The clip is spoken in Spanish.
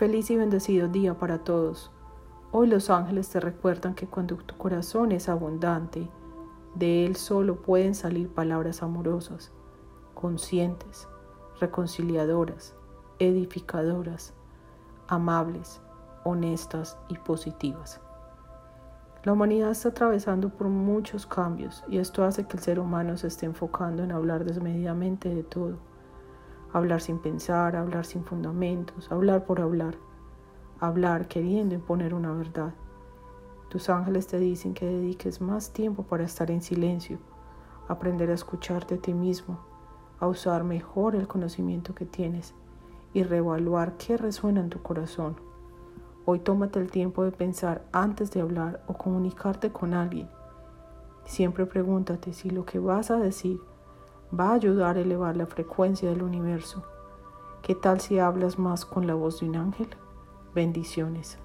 Feliz y bendecido día para todos. Hoy los ángeles te recuerdan que cuando tu corazón es abundante, de él solo pueden salir palabras amorosas, conscientes, reconciliadoras, edificadoras, amables, honestas y positivas. La humanidad está atravesando por muchos cambios y esto hace que el ser humano se esté enfocando en hablar desmedidamente de todo. Hablar sin pensar, hablar sin fundamentos, hablar por hablar, hablar queriendo imponer una verdad. Tus ángeles te dicen que dediques más tiempo para estar en silencio, aprender a escucharte a ti mismo, a usar mejor el conocimiento que tienes y reevaluar qué resuena en tu corazón Hoy tómate el tiempo de pensar antes de hablar o comunicarte con alguien. Siempre pregúntate si lo que vas a decir va a ayudar a elevar la frecuencia del universo. ¿Qué tal si hablas más con la voz de un ángel? Bendiciones.